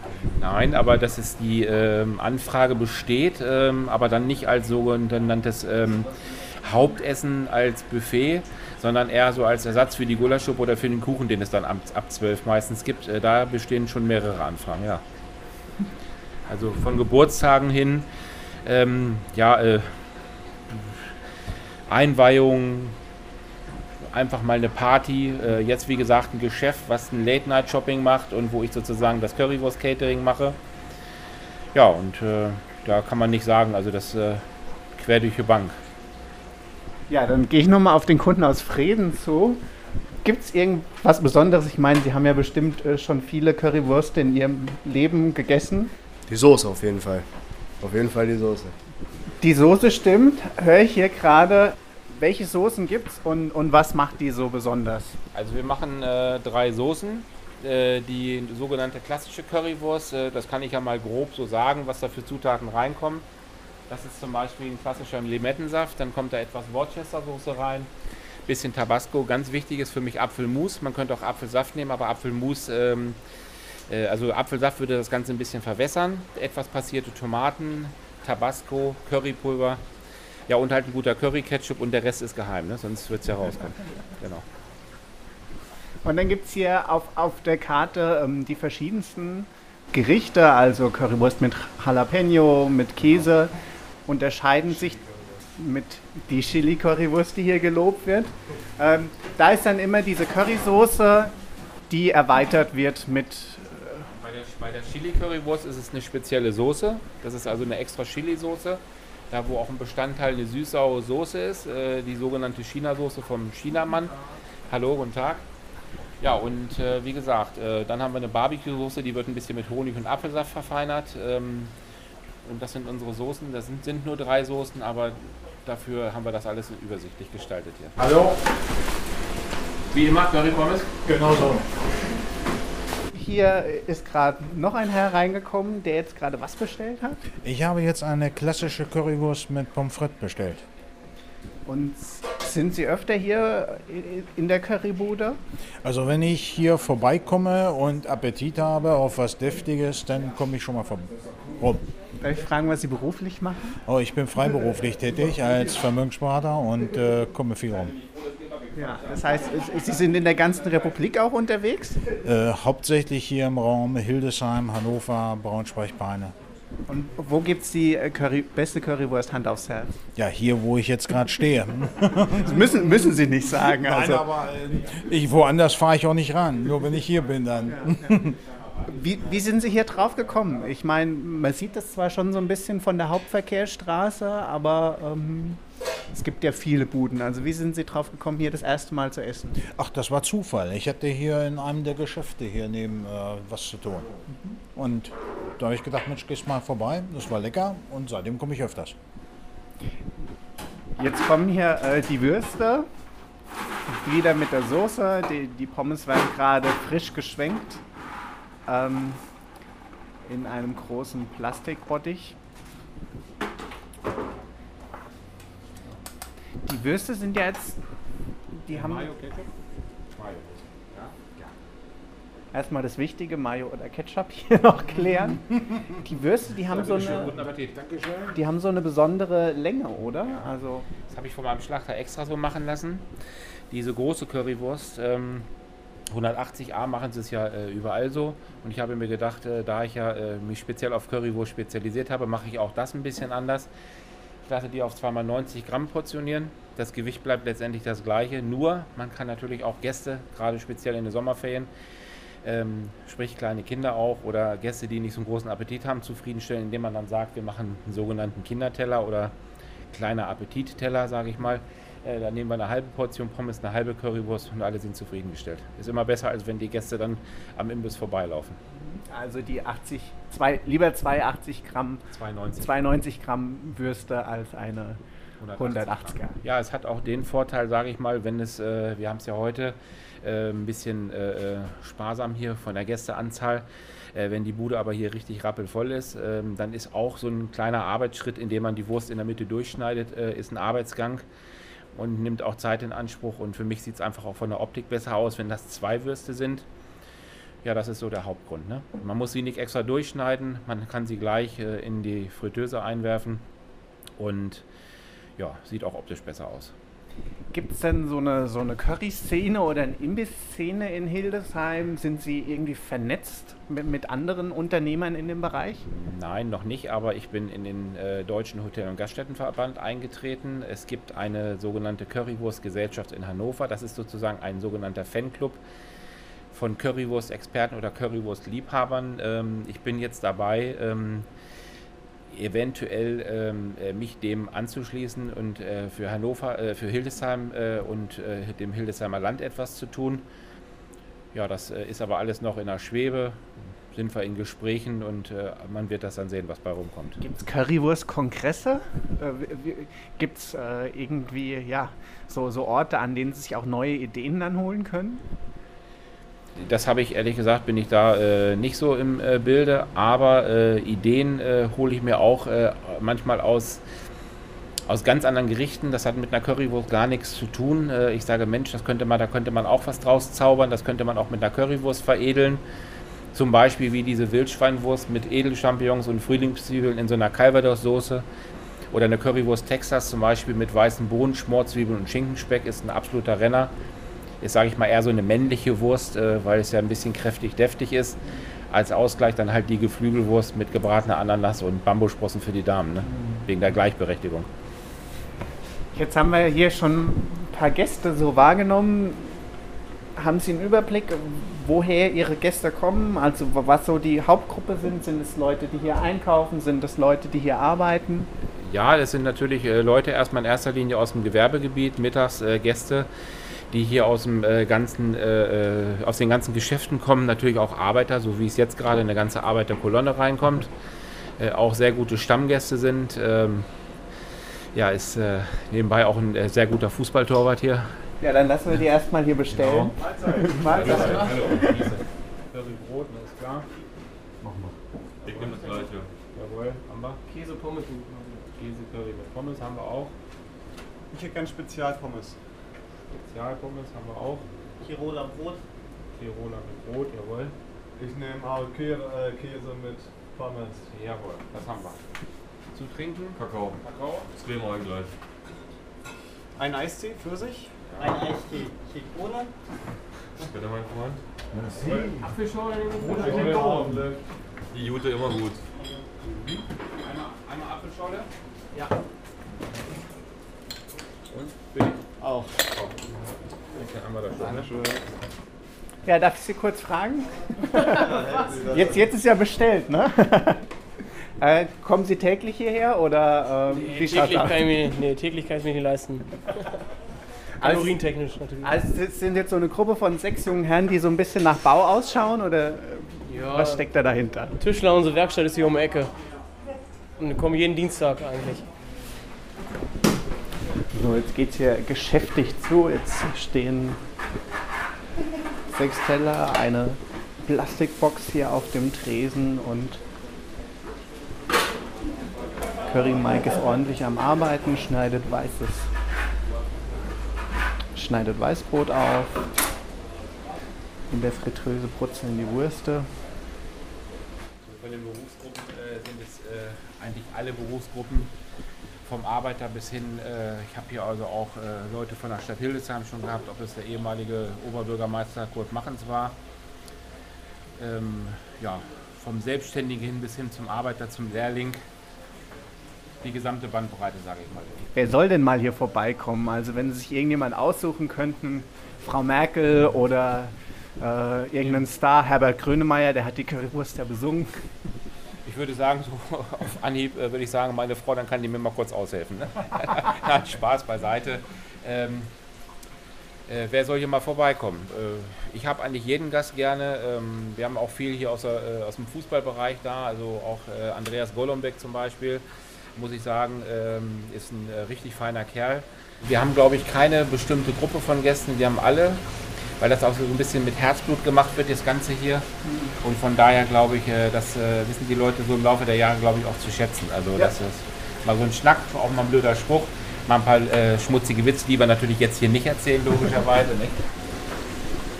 Nein, aber dass es die ähm, Anfrage besteht, ähm, aber dann nicht als sogenanntes Hauptessen als Buffet, sondern eher so als Ersatz für die Gulaschsuppe oder für den Kuchen, den es dann ab, ab 12 meistens gibt. Äh, da bestehen schon mehrere Anfragen, ja. Also von Geburtstagen hin, ähm, ja, äh, Einweihung, einfach mal eine Party. Äh, jetzt, wie gesagt, ein Geschäft, was ein Late-Night-Shopping macht und wo ich sozusagen das Currywurst-Catering mache. Ja, und äh, da kann man nicht sagen, also das äh, quer durch die Bank. Ja, dann gehe ich nochmal auf den Kunden aus Frieden zu. Gibt es irgendwas Besonderes? Ich meine, Sie haben ja bestimmt äh, schon viele Currywürste in Ihrem Leben gegessen. Die Soße auf jeden Fall. Auf jeden Fall die Soße. Die Soße stimmt. Höre ich hier gerade. Welche Soßen gibt es und, und was macht die so besonders? Also wir machen äh, drei Soßen. Äh, die sogenannte klassische Currywurst, äh, das kann ich ja mal grob so sagen, was da für Zutaten reinkommen. Das ist zum Beispiel ein klassischer Limettensaft, dann kommt da etwas Worcester-Soße rein, bisschen Tabasco, ganz wichtig ist für mich Apfelmus. Man könnte auch Apfelsaft nehmen, aber Apfelmus, ähm, äh, also Apfelsaft würde das Ganze ein bisschen verwässern. Etwas passierte Tomaten, Tabasco, Currypulver, ja, und halt ein guter Curry-Ketchup und der Rest ist geheim, ne? sonst wird es ja rauskommen. Genau. Und dann gibt es hier auf, auf der Karte ähm, die verschiedensten Gerichte, also Currywurst mit Jalapeno, mit Käse, unterscheiden sich mit die Chili-Currywurst, die hier gelobt wird. Ähm, da ist dann immer diese Currysoße, die erweitert wird mit. Bei der, bei der Chili-Currywurst ist es eine spezielle Soße. Das ist also eine extra Chili-Soße da wo auch ein Bestandteil eine süß-saure Soße ist, äh, die sogenannte China-Soße vom Chinamann. Hallo, guten Tag. Ja, und äh, wie gesagt, äh, dann haben wir eine Barbecue-Soße, die wird ein bisschen mit Honig und Apfelsaft verfeinert. Ähm, und das sind unsere Soßen. Das sind, sind nur drei Soßen, aber dafür haben wir das alles übersichtlich gestaltet hier. Hallo? Wie immer, Curry Pommes? Genau so hier ist gerade noch ein Herr reingekommen, der jetzt gerade was bestellt hat. Ich habe jetzt eine klassische Currywurst mit Pommes frites bestellt. Und sind Sie öfter hier in der Currybude? Also wenn ich hier vorbeikomme und Appetit habe auf was Deftiges, dann komme ich schon mal rum. Darf ich fragen, was Sie beruflich machen? Oh, ich bin freiberuflich tätig als Vermögensberater und äh, komme viel rum. Ja, das heißt, Sie sind in der ganzen Republik auch unterwegs? Äh, hauptsächlich hier im Raum Hildesheim, Hannover, Braunschweig, Peine. Und wo gibt es die äh, Curry, beste Currywurst Hand aufs Herz? Ja, hier, wo ich jetzt gerade stehe. das müssen, müssen Sie nicht sagen. Also. Nein, aber äh, ich, woanders fahre ich auch nicht ran, nur wenn ich hier bin dann. Ja, ja. Wie, wie, sind Sie hier drauf gekommen? Ich meine, man sieht das zwar schon so ein bisschen von der Hauptverkehrsstraße, aber ähm, es gibt ja viele Buden. Also wie sind Sie drauf gekommen, hier das erste Mal zu essen? Ach, das war Zufall. Ich hatte hier in einem der Geschäfte hier neben äh, was zu tun. Mhm. Und da habe ich gedacht, Mensch, gehst mal vorbei. Das war lecker und seitdem komme ich öfters. Jetzt kommen hier äh, die Würste. Wieder mit der Soße. Die, die Pommes werden gerade frisch geschwenkt. Ähm, in einem großen Plastikbottich. Die Würste sind ja jetzt. Die haben. Mayo, Ketchup? Mayo. Ja? ja. Erstmal das Wichtige, Mayo oder Ketchup <laughs> hier noch klären. <laughs> Die Würste, die haben so eine. Die haben so eine besondere Länge, oder? Ja. Also das habe ich von meinem Schlachter extra so machen lassen. Diese große Currywurst. Ähm, 180a machen sie es ja äh, überall so. Und ich habe mir gedacht, äh, da ich ja äh, mich speziell auf Currywurst spezialisiert habe, mache ich auch das ein bisschen anders. Ich lasse die auf zweimal 90 Gramm portionieren. Das Gewicht bleibt letztendlich das gleiche. Nur, man kann natürlich auch Gäste, gerade speziell in den Sommerferien, ähm, sprich kleine Kinder auch oder Gäste, die nicht so einen großen Appetit haben, zufriedenstellen, indem man dann sagt, wir machen einen sogenannten Kinderteller oder kleiner Appetitteller, sage ich mal. Äh, dann nehmen wir eine halbe Portion Pommes, eine halbe Currywurst und alle sind zufriedengestellt. Ist immer besser, als wenn die Gäste dann am Imbiss vorbeilaufen. Also die 80, zwei, lieber 280 Gramm, 92. 92 Gramm Würste als eine 180er. Ja, es hat auch den Vorteil, sage ich mal, wenn es, äh, wir haben es ja heute äh, ein bisschen äh, äh, sparsam hier von der Gästeanzahl. Äh, wenn die Bude aber hier richtig rappelvoll ist, ähm, dann ist auch so ein kleiner Arbeitsschritt, indem man die Wurst in der Mitte durchschneidet, äh, ist ein Arbeitsgang und nimmt auch Zeit in Anspruch. Und für mich sieht es einfach auch von der Optik besser aus, wenn das zwei Würste sind. Ja, das ist so der Hauptgrund. Ne? Man muss sie nicht extra durchschneiden, man kann sie gleich äh, in die Fritteuse einwerfen und ja, sieht auch optisch besser aus. Gibt es denn so eine, so eine Curry-Szene oder eine Imbiss-Szene in Hildesheim? Sind Sie irgendwie vernetzt mit, mit anderen Unternehmern in dem Bereich? Nein, noch nicht, aber ich bin in den äh, Deutschen Hotel- und Gaststättenverband eingetreten. Es gibt eine sogenannte Currywurst-Gesellschaft in Hannover. Das ist sozusagen ein sogenannter Fanclub von Currywurst-Experten oder Currywurst-Liebhabern. Ähm, ich bin jetzt dabei, ähm, eventuell ähm, äh, mich dem anzuschließen und äh, für Hannover, äh, für Hildesheim äh, und äh, dem Hildesheimer Land etwas zu tun. Ja, das äh, ist aber alles noch in der Schwebe. Sind wir in Gesprächen und man wird das dann sehen, was bei rumkommt. Gibt es Currywurst-Kongresse? Gibt es irgendwie ja, so, so Orte, an denen sich auch neue Ideen dann holen können? Das habe ich ehrlich gesagt, bin ich da äh, nicht so im äh, Bilde, aber äh, Ideen äh, hole ich mir auch äh, manchmal aus, aus ganz anderen Gerichten. Das hat mit einer Currywurst gar nichts zu tun. Äh, ich sage, Mensch, das könnte man, da könnte man auch was draus zaubern, das könnte man auch mit einer Currywurst veredeln. Zum Beispiel wie diese Wildschweinwurst mit Edelchampignons und Frühlingszwiebeln in so einer Calvados-Soße. Oder eine Currywurst Texas zum Beispiel mit weißen Bohnen, Schmorzwiebeln und Schinkenspeck ist ein absoluter Renner ist, sage ich mal, eher so eine männliche Wurst, äh, weil es ja ein bisschen kräftig deftig ist. Als Ausgleich dann halt die Geflügelwurst mit gebratener Ananas und Bambussprossen für die Damen, ne? wegen der Gleichberechtigung. Jetzt haben wir hier schon ein paar Gäste so wahrgenommen. Haben Sie einen Überblick, woher Ihre Gäste kommen? Also was so die Hauptgruppe sind? Sind es Leute, die hier einkaufen? Sind es Leute, die hier arbeiten? Ja, das sind natürlich äh, Leute erstmal in erster Linie aus dem Gewerbegebiet, mittags äh, die hier aus dem äh, ganzen, äh, äh, aus den ganzen Geschäften kommen, natürlich auch Arbeiter, so wie es jetzt gerade eine ganze Arbeiterkolonne reinkommt, äh, auch sehr gute Stammgäste sind. Ähm, ja, ist äh, nebenbei auch ein äh, sehr guter Fußballtorwart hier. Ja, dann lassen wir die erstmal hier bestellen. Genau. Mahlzeit. Mahlzeit. Curry Brot, ist klar. Mach mal. Ich nehme das gleiche. Jawohl, haben wir. Käse, Pommes. Käse, Curry mit Pommes haben wir auch. Ich hätte gerne Spezialpommes. Spezialpommes haben wir auch. Tiroler Brot. Tiroler mit Brot, jawohl. Ich nehme auch äh, Käse mit Pommes. Jawohl, das haben wir. Zu trinken? Kakao. Kakao. Zweimal gleich. Ein Eistee für sich. Ja. Ein Eistee Zitrone. Bitte, mein Freund. Merci. Apfelschorle Zitrone. Die Jute immer gut. Einmal, einmal Apfelschorle. Ja. Und bitte? Auch. Einmal das. Ja, darf ich Sie kurz fragen? <laughs> jetzt, jetzt ist ja bestellt, ne? <laughs> äh, kommen Sie täglich hierher oder ähm, nee, täglich kann ich mir, nee, täglich kann ich mir nicht leisten. <laughs> Kalorientechnisch natürlich. Also es sind jetzt so eine Gruppe von sechs jungen Herren, die so ein bisschen nach Bau ausschauen oder ja, was steckt da dahinter? Tischler, unsere Werkstatt ist hier um die Ecke. Und wir kommen jeden Dienstag eigentlich. So, jetzt geht es hier geschäftig zu. Jetzt stehen sechs Teller, eine Plastikbox hier auf dem Tresen und Curry Mike ist ordentlich am Arbeiten, schneidet weißes, schneidet Weißbrot auf. In der Fritteuse brutzeln die Würste. Von den Berufsgruppen äh, sind es äh, eigentlich alle Berufsgruppen vom Arbeiter bis hin, äh, ich habe hier also auch äh, Leute von der Stadt Hildesheim schon gehabt, ob es der ehemalige Oberbürgermeister Kurt Machens war. Ähm, ja, vom Selbstständigen hin bis hin zum Arbeiter, zum Lehrling. Die gesamte Bandbreite, sage ich mal. Wer soll denn mal hier vorbeikommen? Also wenn Sie sich irgendjemand aussuchen könnten, Frau Merkel oder äh, irgendeinen Star, Herbert Grönemeyer, der hat die Currywurst ja besungen. Würde sagen, so <laughs> auf Anhieb äh, würde ich sagen, meine Frau, dann kann die mir mal kurz aushelfen. Ne? <laughs> Nein, Spaß beiseite. Ähm, äh, wer soll hier mal vorbeikommen? Äh, ich habe eigentlich jeden Gast gerne. Ähm, wir haben auch viel hier aus, der, äh, aus dem Fußballbereich da, also auch äh, Andreas Golombek zum Beispiel. muss ich sagen, ähm, ist ein äh, richtig feiner Kerl. Wir haben, glaube ich, keine bestimmte Gruppe von Gästen, wir haben alle, weil das auch so ein bisschen mit Herzblut gemacht wird, das Ganze hier. Und von daher glaube ich, äh, das äh, wissen die Leute so im Laufe der Jahre, glaube ich, auch zu schätzen. Also das ist mal so ein Schnack, auch mal ein blöder Spruch, mal ein paar äh, schmutzige Witze, die wir natürlich jetzt hier nicht erzählen, logischerweise. Nicht?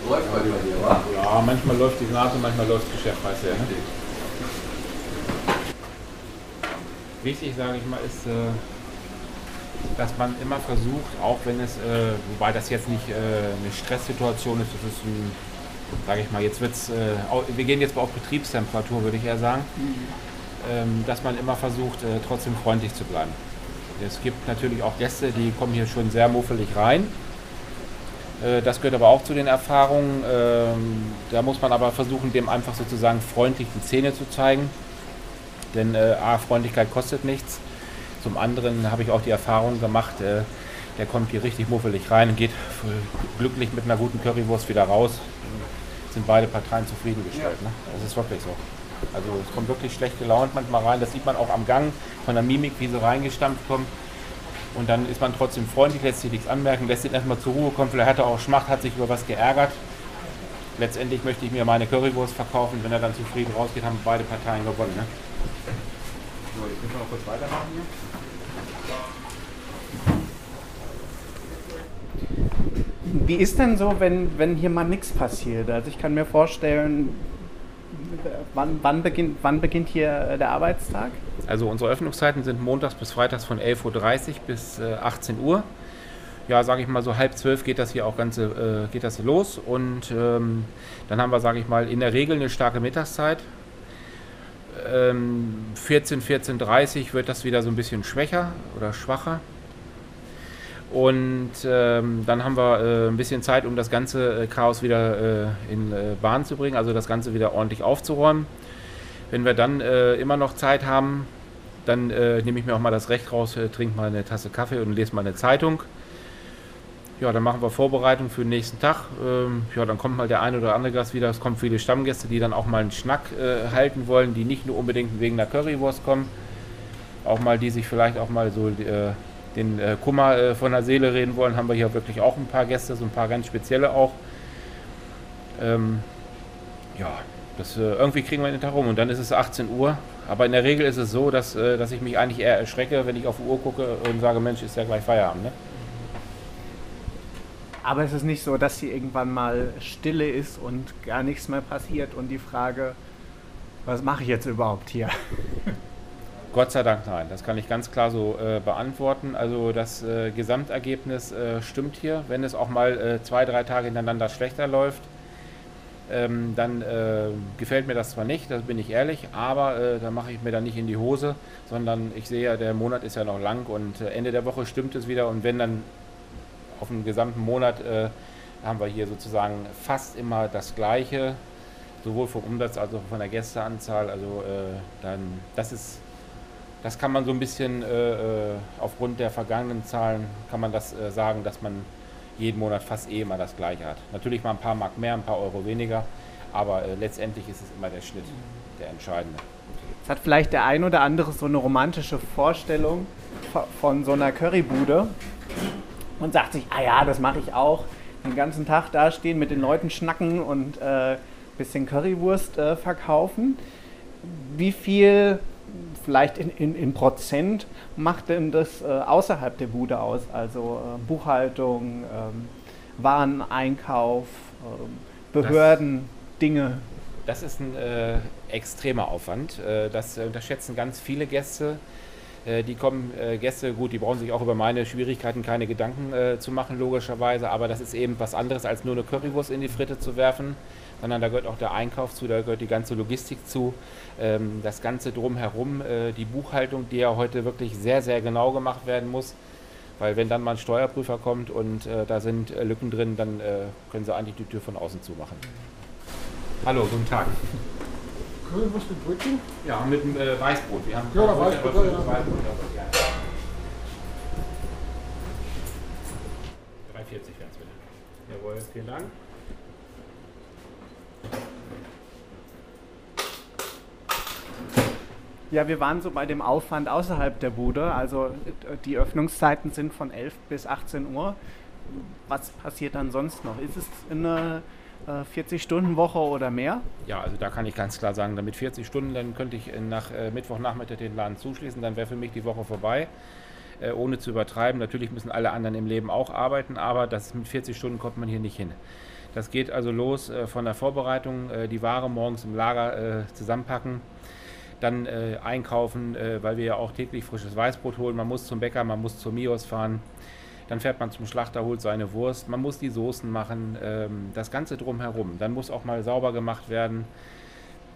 Läuft mal über hier, wa? Ja, manchmal läuft die Nase, manchmal läuft das Geschäft, weißt du ja. Ne? Wichtig, sage ich mal, ist, äh, dass man immer versucht, auch wenn es, äh, wobei das jetzt nicht äh, eine Stresssituation ist, das ist ein, sage ich mal, jetzt wird's, äh, wir gehen jetzt mal auf Betriebstemperatur, würde ich eher sagen, ähm, dass man immer versucht, äh, trotzdem freundlich zu bleiben. Es gibt natürlich auch Gäste, die kommen hier schon sehr muffelig rein. Äh, Das gehört aber auch zu den Erfahrungen. Ähm, Da muss man aber versuchen, dem einfach sozusagen freundlich die Zähne zu zeigen. Denn äh, A, Freundlichkeit kostet nichts. Zum anderen habe ich auch die Erfahrung gemacht, äh, der kommt hier richtig muffelig rein und geht glücklich mit einer guten Currywurst wieder raus. Sind beide Parteien zufriedengestellt. Ne? Das ist wirklich so. Also es kommt wirklich schlecht gelaunt manchmal rein. Das sieht man auch am Gang von der Mimik, wie sie reingestampft kommen. Und dann ist man trotzdem freundlich, lässt sich nichts anmerken, lässt ihn erstmal zur Ruhe kommen. Vielleicht hat er auch Schmacht, hat sich über was geärgert. Letztendlich möchte ich mir meine Currywurst verkaufen. Wenn er dann zufrieden rausgeht, haben beide Parteien gewonnen. Ne? So, jetzt müssen wir noch kurz weitermachen hier. Wie ist denn so, wenn, wenn hier mal nichts passiert? Also ich kann mir vorstellen, wann, wann, beginnt, wann beginnt hier äh, der Arbeitstag? Also unsere Öffnungszeiten sind montags bis freitags von 11.30 Uhr bis äh, 18 Uhr. Ja, sage ich mal so halb zwölf geht das hier auch ganze, äh, geht das los und ähm, dann haben wir, sage ich mal, in der Regel eine starke Mittagszeit. Ähm, 14, 14.30 Uhr wird das wieder so ein bisschen schwächer oder schwacher. Und ähm, dann haben wir äh, ein bisschen Zeit, um das ganze äh, Chaos wieder äh, in äh, Bahn zu bringen, also das Ganze wieder ordentlich aufzuräumen. Wenn wir dann äh, immer noch Zeit haben, dann äh, nehme ich mir auch mal das Recht raus, trinke mal eine Tasse Kaffee und lese mal eine Zeitung. Ja, dann machen wir Vorbereitung für den nächsten Tag. Ähm, ja, dann kommt mal der ein oder andere Gast wieder. Es kommen viele Stammgäste, die dann auch mal einen Schnack halten wollen, die nicht nur unbedingt wegen der Currywurst kommen. Auch mal, die sich vielleicht auch mal so den äh, Kummer äh, von der Seele reden wollen, haben wir hier wirklich auch ein paar Gäste, so ein paar ganz spezielle auch. Ähm, ja, das, äh, irgendwie kriegen wir den Tag rum und dann ist es 18 Uhr. Aber in der Regel ist es so, dass, äh, dass ich mich eigentlich eher erschrecke, wenn ich auf die Uhr gucke und sage, Mensch, ist ja gleich Feierabend. Ne? Aber es ist nicht so, dass hier irgendwann mal Stille ist und gar nichts mehr passiert und die Frage, was mache ich jetzt überhaupt hier? <laughs> Gott sei Dank nein, das kann ich ganz klar so äh, beantworten. Also das äh, Gesamtergebnis äh, stimmt hier. Wenn es auch mal äh, zwei, drei Tage hintereinander schlechter läuft, ähm, dann äh, gefällt mir das zwar nicht, das bin ich ehrlich, aber äh, da mache ich mir dann nicht in die Hose, sondern ich sehe ja, der Monat ist ja noch lang und Ende der Woche stimmt es wieder und wenn dann auf den gesamten Monat haben wir hier sozusagen fast immer das Gleiche, sowohl vom Umsatz als auch von der Gästeanzahl. Also dann, das ist, das kann man so ein bisschen äh, äh, aufgrund der vergangenen Zahlen kann man das äh, sagen, dass man jeden Monat fast eh immer das Gleiche hat. Natürlich mal ein paar Mark mehr, ein paar Euro weniger, aber äh, letztendlich ist es immer der Schnitt, der entscheidende. Jetzt hat vielleicht der ein oder andere so eine romantische Vorstellung vo- von so einer Currybude und sagt sich, ah ja, das mache ich auch. Den ganzen Tag dastehen, mit den Leuten schnacken und ein äh, bisschen Currywurst äh, verkaufen. Wie viel, vielleicht in, in, in Prozent, macht denn das äh, außerhalb der Bude aus? Also äh, Buchhaltung, ähm, Wareneinkauf, ähm, Behörden, Dinge. Das ist ein äh, extremer Aufwand. Äh, das äh, unterschätzen ganz viele Gäste. Äh, die kommen, äh, Gäste, gut, die brauchen sich auch über meine Schwierigkeiten keine Gedanken äh, zu machen, logischerweise, aber das ist eben was anderes, als nur eine Currywurst in die Fritte zu werfen, sondern da gehört auch der Einkauf zu, da gehört die ganze Logistik zu, ähm, das Ganze drumherum, äh, die Buchhaltung, die ja heute wirklich sehr, sehr genau gemacht werden muss. Weil wenn dann mal ein Steuerprüfer kommt und äh, da sind äh, Lücken drin, dann äh, können sie eigentlich die Tür von außen zumachen. Hallo, guten Tag. Currywurst mit Brötchen? Ja, mit dem äh, Weißbrot. Wir haben Ja, Brot, Weißbrot, ja, ja. Weißbrot gerne. 3,40 wären es bitte. Jawohl, vielen Dank. Ja, wir waren so bei dem Aufwand außerhalb der Bude. Also äh, die Öffnungszeiten sind von 11 bis 18 Uhr. Was passiert dann sonst noch? Ist es eine 40-Stunden-Woche oder mehr? Ja, also da kann ich ganz klar sagen, damit 40 Stunden, dann könnte ich nach äh, Mittwochnachmittag den Laden zuschließen, dann wäre für mich die Woche vorbei, äh, ohne zu übertreiben. Natürlich müssen alle anderen im Leben auch arbeiten, aber das mit 40 Stunden kommt man hier nicht hin. Das geht also los äh, von der Vorbereitung, äh, die Ware morgens im Lager äh, zusammenpacken, dann äh, einkaufen, weil wir ja auch täglich frisches Weißbrot holen. Man muss zum Bäcker, man muss zur Mios fahren dann fährt man zum Schlachter, holt seine Wurst. Man muss die Soßen machen, ähm, das Ganze drumherum. Dann muss auch mal sauber gemacht werden.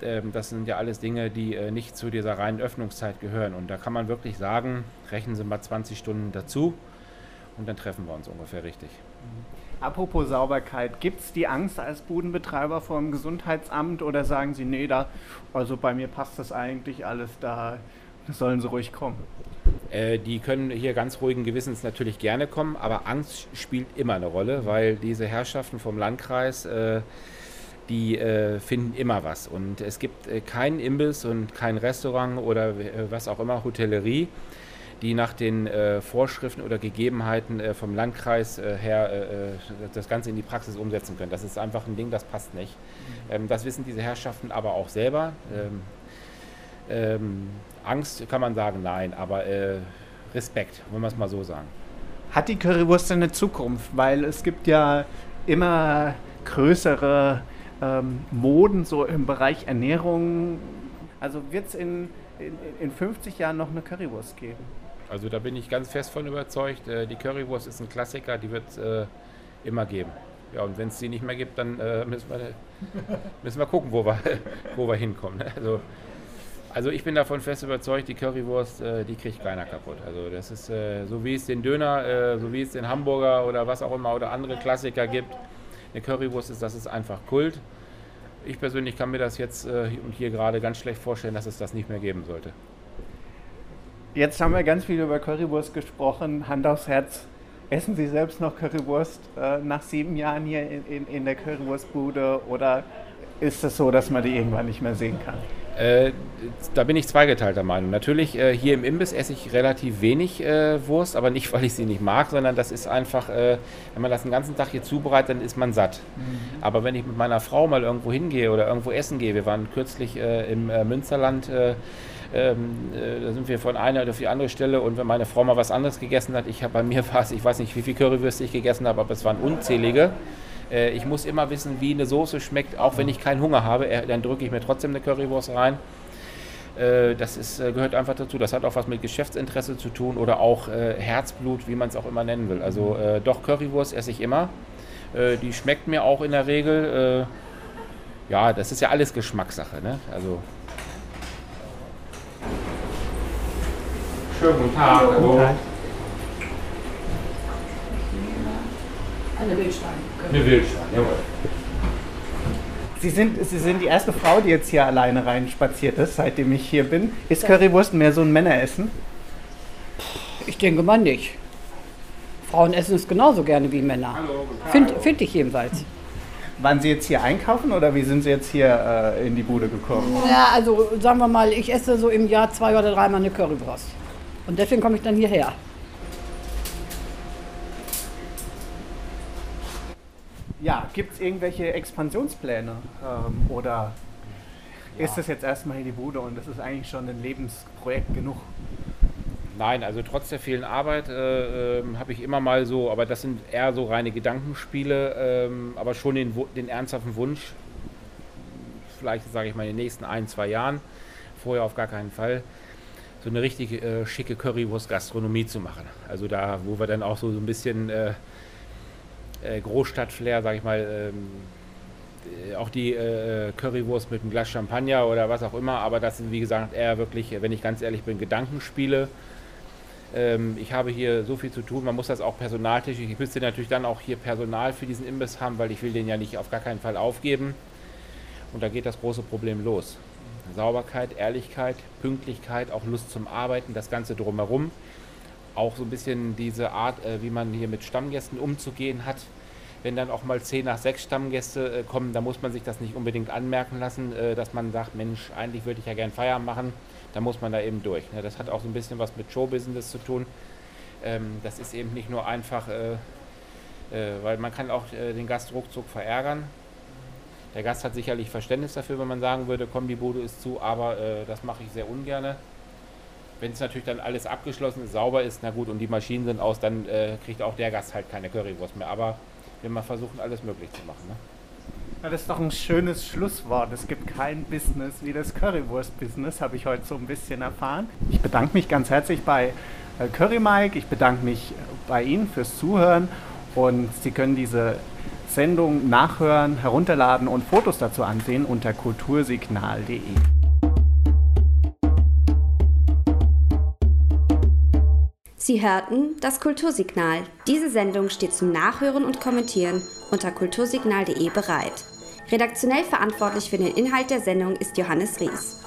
Ähm, das sind ja alles Dinge, die äh, nicht zu dieser reinen Öffnungszeit gehören. Und da kann man wirklich sagen, rechnen Sie mal 20 Stunden dazu und dann treffen wir uns ungefähr richtig. Apropos Sauberkeit, gibt es die Angst als Budenbetreiber vor dem Gesundheitsamt oder sagen Sie, nee, da, also bei mir passt das eigentlich alles, da sollen Sie ruhig kommen? Äh, die können hier ganz ruhigen Gewissens natürlich gerne kommen, aber Angst spielt immer eine Rolle, weil diese Herrschaften vom Landkreis, äh, die äh, finden immer was. Und es gibt keinen Imbiss und kein Restaurant oder was auch immer, Hotellerie, die nach den äh, Vorschriften oder Gegebenheiten vom Landkreis her das Ganze in die Praxis umsetzen können. Das ist einfach ein Ding, das passt nicht. Ähm, das wissen diese Herrschaften aber auch selber. Ähm, ähm, Angst kann man sagen, nein, aber äh, Respekt, wollen wir es mal so sagen. Hat die Currywurst eine Zukunft? Weil es gibt ja immer größere ähm, Moden so im Bereich Ernährung. Also wird es in, in, in 50 Jahren noch eine Currywurst geben? Also da bin ich ganz fest von überzeugt. Äh, die Currywurst ist ein Klassiker, die wird es äh, immer geben. Ja, und wenn es die nicht mehr gibt, dann äh, müssen, wir, <laughs> müssen wir gucken, wo wir, <laughs> wo wir hinkommen. Ne? Also also ich bin davon fest überzeugt, die Currywurst, äh, die kriegt keiner kaputt. Also das ist äh, so wie es den Döner, äh, so wie es den Hamburger oder was auch immer oder andere Klassiker gibt. Eine Currywurst ist, das ist einfach Kult. Ich persönlich kann mir das jetzt und hier gerade ganz schlecht vorstellen, dass es das nicht mehr geben sollte. Jetzt haben wir ganz viel über Currywurst gesprochen. Hand aufs Herz. Essen Sie selbst noch Currywurst äh, nach sieben Jahren hier in, in, in der Currywurstbude oder ist es so, dass man die irgendwann nicht mehr sehen kann? Äh, da bin ich zweigeteilter Meinung. Natürlich, äh, hier im Imbiss esse ich relativ wenig äh, Wurst, aber nicht, <laughs> weil ich sie nicht mag, sondern das ist einfach, äh, wenn man das den ganzen Tag hier zubereitet, dann ist man satt. Mhm. Aber wenn ich mit meiner Frau mal irgendwo hingehe oder irgendwo essen gehe, wir waren kürzlich äh, im äh, Münsterland, ähm, da sind wir von einer auf die andere Stelle und wenn meine Frau mal was anderes gegessen hat, ich habe bei mir <laughs> was, ich weiß nicht, wie viel Currywürste ich gegessen habe, aber es waren unzählige. Äh, ich muss immer wissen, wie eine Soße schmeckt, auch wenn ich keinen Hunger habe. Dann drücke ich mir trotzdem eine Currywurst rein. Äh, das ist, äh, gehört einfach dazu. Das hat auch was mit Geschäftsinteresse zu tun oder auch Herzblut, wie man es auch immer nennen will. Also doch, Currywurst esse ich immer. die schmeckt mir auch in der Regel. ja, das ist ja alles Geschmackssache. Ne? Also Schönen guten Tag. Hallo. Eine Wildschwein. Eine Wildschwein, jawohl. Sie sind, Sie sind die erste Frau, die jetzt hier alleine reinspaziert ist, seitdem ich hier bin. Ist Currywurst mehr so ein Männeressen? Ich denke mal nicht. Frauen essen es genauso gerne wie Männer. Finde find ich jedenfalls. Waren Sie jetzt hier einkaufen oder wie sind Sie jetzt hier äh, in die Bude gekommen? Ja, also sagen wir mal, ich esse so im Jahr zwei oder dreimal eine Currywurst. Und deswegen komme ich dann hierher. Ja, gibt es irgendwelche Expansionspläne ähm, oder ja. ist das jetzt erstmal hier die Bude und das ist eigentlich schon ein Lebensprojekt genug? Nein, also trotz der vielen Arbeit äh, äh, habe ich immer mal so, aber das sind eher so reine Gedankenspiele, äh, aber schon den, den ernsthaften Wunsch, vielleicht sage ich mal in den nächsten ein, zwei Jahren, vorher auf gar keinen Fall, so eine richtig äh, schicke Currywurst-Gastronomie zu machen. Also da, wo wir dann auch so, so ein bisschen äh, äh, Großstadtflair, sag ich mal, ähm, äh, auch die äh, Currywurst mit einem Glas Champagner oder was auch immer, aber das sind wie gesagt eher wirklich, wenn ich ganz ehrlich bin, Gedankenspiele. Ähm, ich habe hier so viel zu tun, man muss das auch personaltechnisch, ich müsste natürlich dann auch hier Personal für diesen Imbiss haben, weil ich will den ja nicht auf gar keinen Fall aufgeben. Und da geht das große Problem los. Sauberkeit, Ehrlichkeit, Pünktlichkeit, auch Lust zum Arbeiten, das Ganze drumherum auch so ein bisschen diese Art, äh, wie man hier mit Stammgästen umzugehen hat. wenn dann auch mal 10 nach 6 Stammgäste äh, kommen, dann muss man sich das nicht unbedingt anmerken lassen, äh, dass man sagt, Mensch, eigentlich würde ich ja gern Feierabend machen. Da muss man da eben durch. Ne? Das hat auch so ein bisschen was mit Showbusiness zu tun. Ähm, das ist eben nicht nur einfach, weil man kann auch den Gast ruckzuck verärgern. Der Gast hat sicherlich Verständnis dafür, wenn man sagen würde, komm, die Bude ist zu, aber äh, das mache ich sehr ungern. Wenn es natürlich dann alles abgeschlossen ist, sauber ist, na gut, und die Maschinen sind aus, dann äh, kriegt auch der Gast halt keine Currywurst mehr. Aber wir mal versuchen, alles möglich zu machen. Ne? Ja, das ist doch ein schönes Schlusswort. Es gibt kein Business wie das Currywurst-Business, habe ich heute so ein bisschen erfahren. Ich bedanke mich ganz herzlich bei äh, Curry Mike. Ich bedanke mich bei Ihnen fürs Zuhören und Sie können diese Sendung nachhören, herunterladen und Fotos dazu ansehen unter kultursignal.de. Sie hörten das Kultursignal. Diese Sendung steht zum Nachhören und Kommentieren unter kultursignal.de bereit. Redaktionell verantwortlich für den Inhalt der Sendung ist Johannes Ries.